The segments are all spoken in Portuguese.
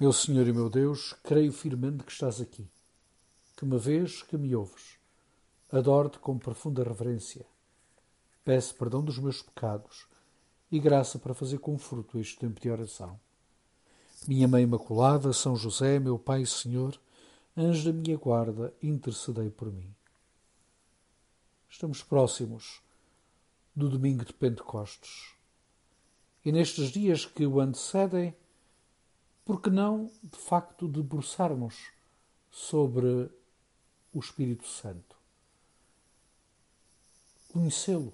Meu Senhor e meu Deus, creio firmemente que estás aqui, que me vês, que me ouves. Adoro-te com profunda reverência. Peço perdão dos meus pecados e graça para fazer com fruto este tempo de oração. Minha Mãe Imaculada, São José, meu Pai e Senhor, anjo da minha guarda, intercedei por mim. Estamos próximos do domingo de Pentecostes. E nestes dias que o antecedem, por que não, de facto, debruçarmos sobre o Espírito Santo? Conhecê-lo,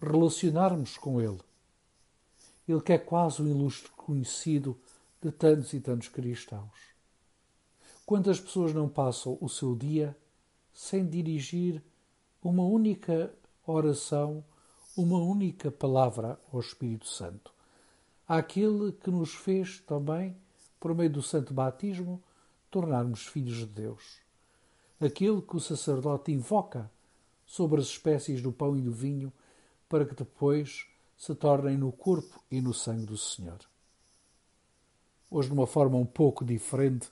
relacionarmos com ele. Ele que é quase o ilustre conhecido de tantos e tantos cristãos. Quantas pessoas não passam o seu dia sem dirigir uma única oração, uma única palavra ao Espírito Santo? Àquele que nos fez também, por meio do santo batismo, tornarmos filhos de Deus. Aquele que o sacerdote invoca sobre as espécies do pão e do vinho, para que depois se tornem no corpo e no sangue do Senhor. Hoje, de uma forma um pouco diferente,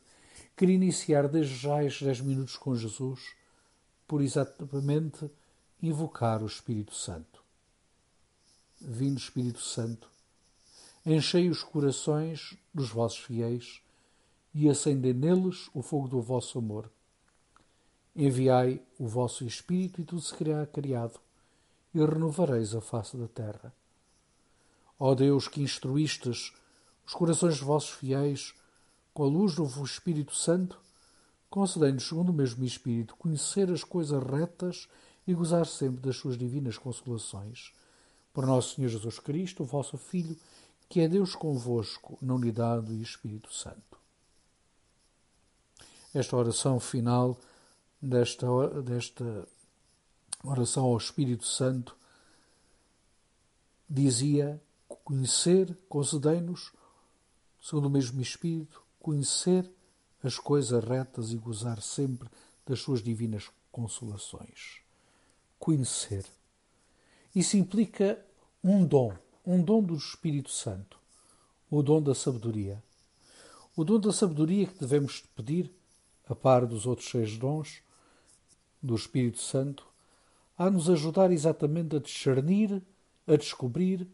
queria iniciar desde já estes dez minutos com Jesus, por exatamente invocar o Espírito Santo. Vindo Espírito Santo, Enchei os corações dos vossos fiéis e acendei neles o fogo do vosso amor. Enviai o vosso Espírito e tudo se será criado, e renovareis a face da terra. Ó Deus, que instruístes os corações dos vossos fiéis com a luz do vosso Espírito Santo, concedei-nos, segundo o mesmo Espírito, conhecer as coisas retas e gozar sempre das suas divinas consolações. Por nosso Senhor Jesus Cristo, vosso Filho, que é Deus convosco na unidade do Espírito Santo. Esta oração final desta, desta oração ao Espírito Santo dizia conhecer, concedei-nos, segundo o mesmo Espírito, conhecer as coisas retas e gozar sempre das suas divinas consolações. Conhecer. Isso implica um dom um dom do Espírito Santo, o dom da sabedoria. O dom da sabedoria que devemos pedir, a par dos outros seis dons do Espírito Santo, a nos ajudar exatamente a discernir, a descobrir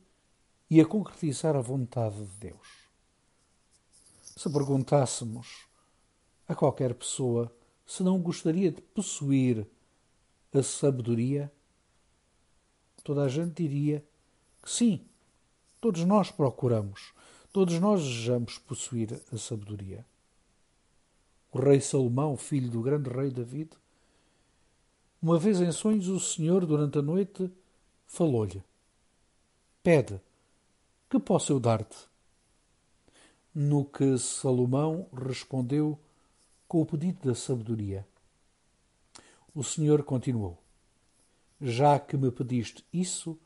e a concretizar a vontade de Deus. Se perguntássemos a qualquer pessoa se não gostaria de possuir a sabedoria, toda a gente diria que sim, Todos nós procuramos, todos nós desejamos possuir a sabedoria. O rei Salomão, filho do grande rei David, uma vez em sonhos o Senhor, durante a noite, falou-lhe: Pede, que posso eu dar-te? No que Salomão respondeu com o pedido da sabedoria. O Senhor continuou: Já que me pediste isso,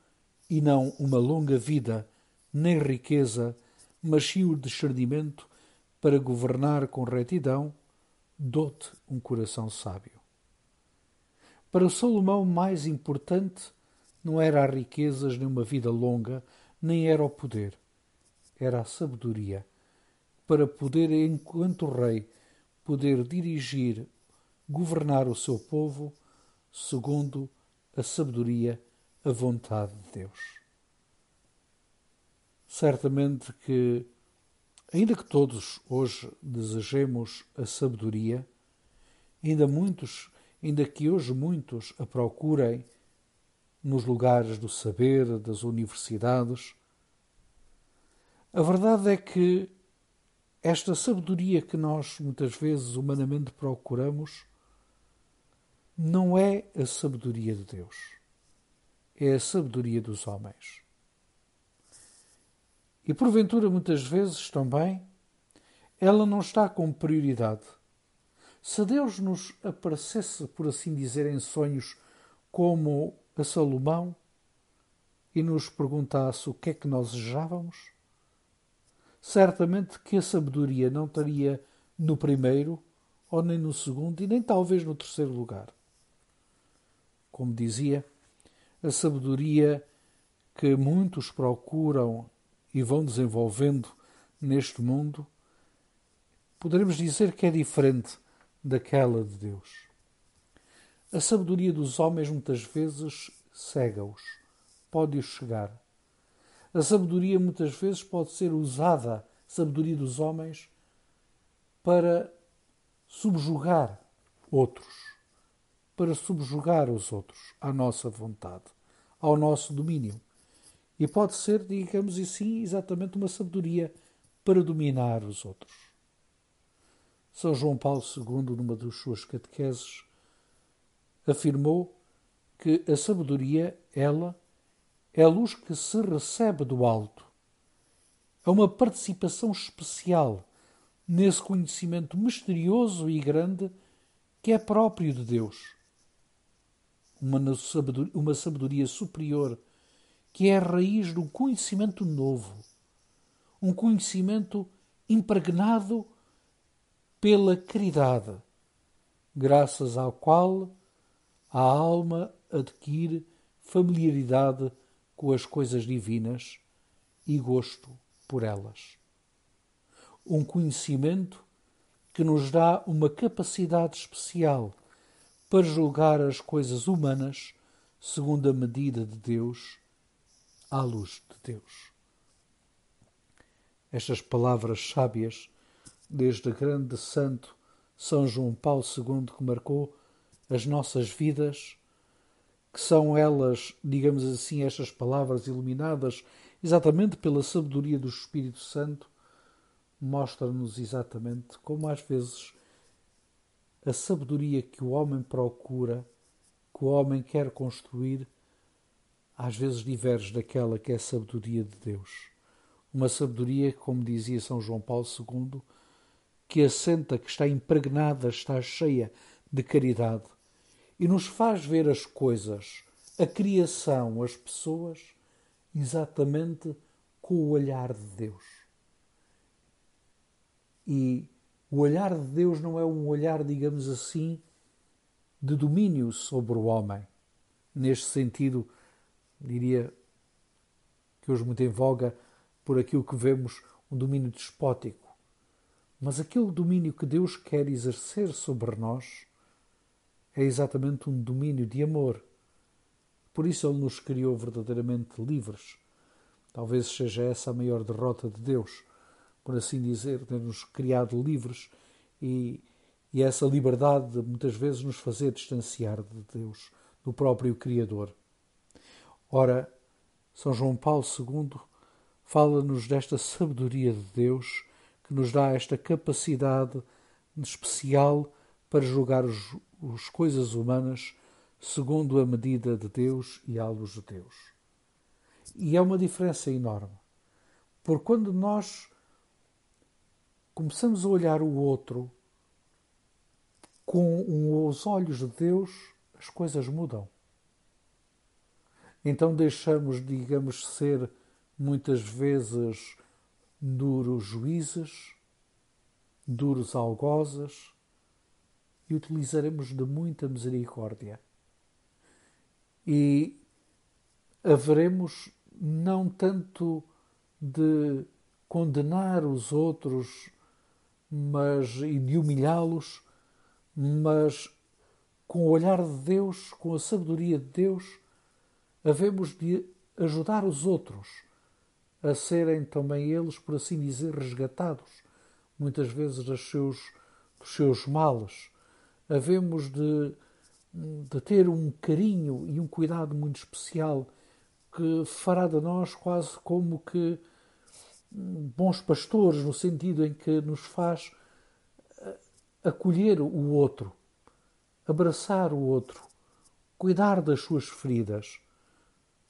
e não uma longa vida nem riqueza, mas sim o discernimento para governar com retidão, dou-te um coração sábio. Para Salomão, mais importante não era as riquezas, nem uma vida longa, nem era o poder, era a sabedoria, para poder, enquanto rei, poder dirigir, governar o seu povo segundo a sabedoria, a vontade de Deus. Certamente que, ainda que todos hoje desejemos a sabedoria, ainda muitos, ainda que hoje muitos a procurem nos lugares do saber, das universidades, a verdade é que esta sabedoria que nós muitas vezes humanamente procuramos não é a sabedoria de Deus, é a sabedoria dos homens. E porventura, muitas vezes também, ela não está com prioridade. Se Deus nos aparecesse, por assim dizer, em sonhos como a Salomão e nos perguntasse o que é que nós desejávamos, certamente que a sabedoria não estaria no primeiro, ou nem no segundo, e nem talvez no terceiro lugar. Como dizia, a sabedoria que muitos procuram e vão desenvolvendo neste mundo poderemos dizer que é diferente daquela de Deus. A sabedoria dos homens muitas vezes cega-os, pode-os chegar. A sabedoria muitas vezes pode ser usada, sabedoria dos homens, para subjugar outros, para subjugar os outros à nossa vontade, ao nosso domínio. E pode ser, digamos assim, exatamente uma sabedoria para dominar os outros. São João Paulo II, numa das suas catequeses, afirmou que a sabedoria, ela, é a luz que se recebe do alto. É uma participação especial nesse conhecimento misterioso e grande que é próprio de Deus. Uma sabedoria, uma sabedoria superior que é a raiz do conhecimento novo, um conhecimento impregnado pela caridade, graças ao qual a alma adquire familiaridade com as coisas divinas e gosto por elas. Um conhecimento que nos dá uma capacidade especial para julgar as coisas humanas segundo a medida de Deus, à luz de Deus. Estas palavras sábias, desde o grande santo São João Paulo II, que marcou as nossas vidas, que são elas, digamos assim, estas palavras iluminadas exatamente pela sabedoria do Espírito Santo, mostra-nos exatamente como às vezes a sabedoria que o homem procura, que o homem quer construir, às vezes diverge daquela que é a sabedoria de Deus. Uma sabedoria, como dizia São João Paulo II, que assenta, que está impregnada, está cheia de caridade e nos faz ver as coisas, a criação, as pessoas, exatamente com o olhar de Deus. E o olhar de Deus não é um olhar, digamos assim, de domínio sobre o homem. Neste sentido, diria que hoje muito em voga por aquilo que vemos um domínio despótico. Mas aquele domínio que Deus quer exercer sobre nós é exatamente um domínio de amor. Por isso ele nos criou verdadeiramente livres. Talvez seja essa a maior derrota de Deus, por assim dizer, ter-nos criado livres e, e essa liberdade muitas vezes nos fazer distanciar de Deus, do próprio Criador. Ora, São João Paulo II fala-nos desta sabedoria de Deus que nos dá esta capacidade especial para julgar as coisas humanas segundo a medida de Deus e à luz de Deus. E é uma diferença enorme, porque quando nós começamos a olhar o outro com os olhos de Deus, as coisas mudam. Então deixamos, digamos, ser muitas vezes duros juízes, duros algozes, e utilizaremos de muita misericórdia. E haveremos não tanto de condenar os outros mas e de humilhá-los, mas com o olhar de Deus, com a sabedoria de Deus, havemos de ajudar os outros a serem também eles, por assim dizer, resgatados, muitas vezes dos seus, dos seus males, havemos de, de ter um carinho e um cuidado muito especial que fará de nós quase como que bons pastores, no sentido em que nos faz eh, acolher o outro, abraçar o outro, cuidar das suas feridas,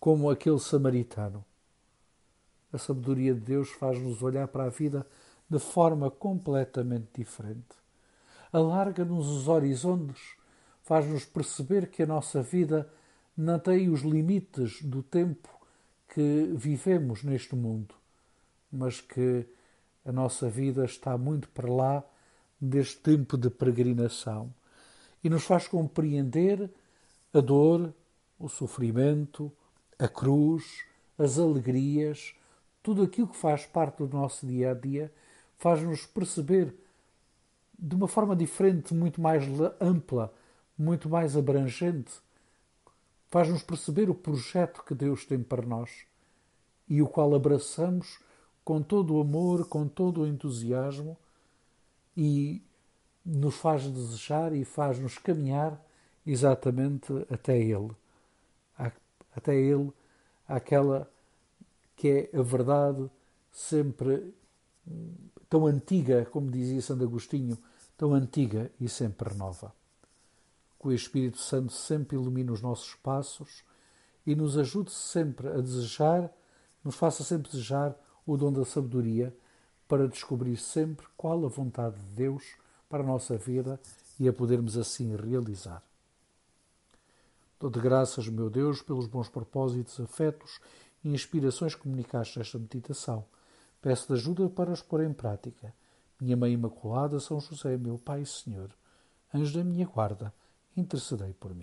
como aquele samaritano. A sabedoria de Deus faz-nos olhar para a vida de forma completamente diferente alarga-nos os horizontes, faz-nos perceber que a nossa vida não tem os limites do tempo que vivemos neste mundo, mas que a nossa vida está muito para lá deste tempo de peregrinação e nos faz compreender a dor, o sofrimento, a cruz, as alegrias, tudo aquilo que faz parte do nosso dia a dia, faz-nos perceber de uma forma diferente, muito mais ampla, muito mais abrangente. Faz-nos perceber o projeto que Deus tem para nós e o qual abraçamos com todo o amor, com todo o entusiasmo e nos faz desejar e faz-nos caminhar exatamente até Ele. Até Ele, aquela que é a verdade sempre tão antiga, como dizia Santo Agostinho, tão antiga e sempre renova. Que o Espírito Santo sempre ilumine os nossos passos e nos ajude sempre a desejar, nos faça sempre desejar o dom da sabedoria para descobrir sempre qual a vontade de Deus para a nossa vida e a podermos assim realizar. Dou-te graças, meu Deus, pelos bons propósitos, afetos e inspirações que comunicaste esta meditação. Peço-te ajuda para os pôr em prática. Minha Mãe Imaculada, São José, meu Pai e Senhor, anjo da minha guarda, intercedei por mim.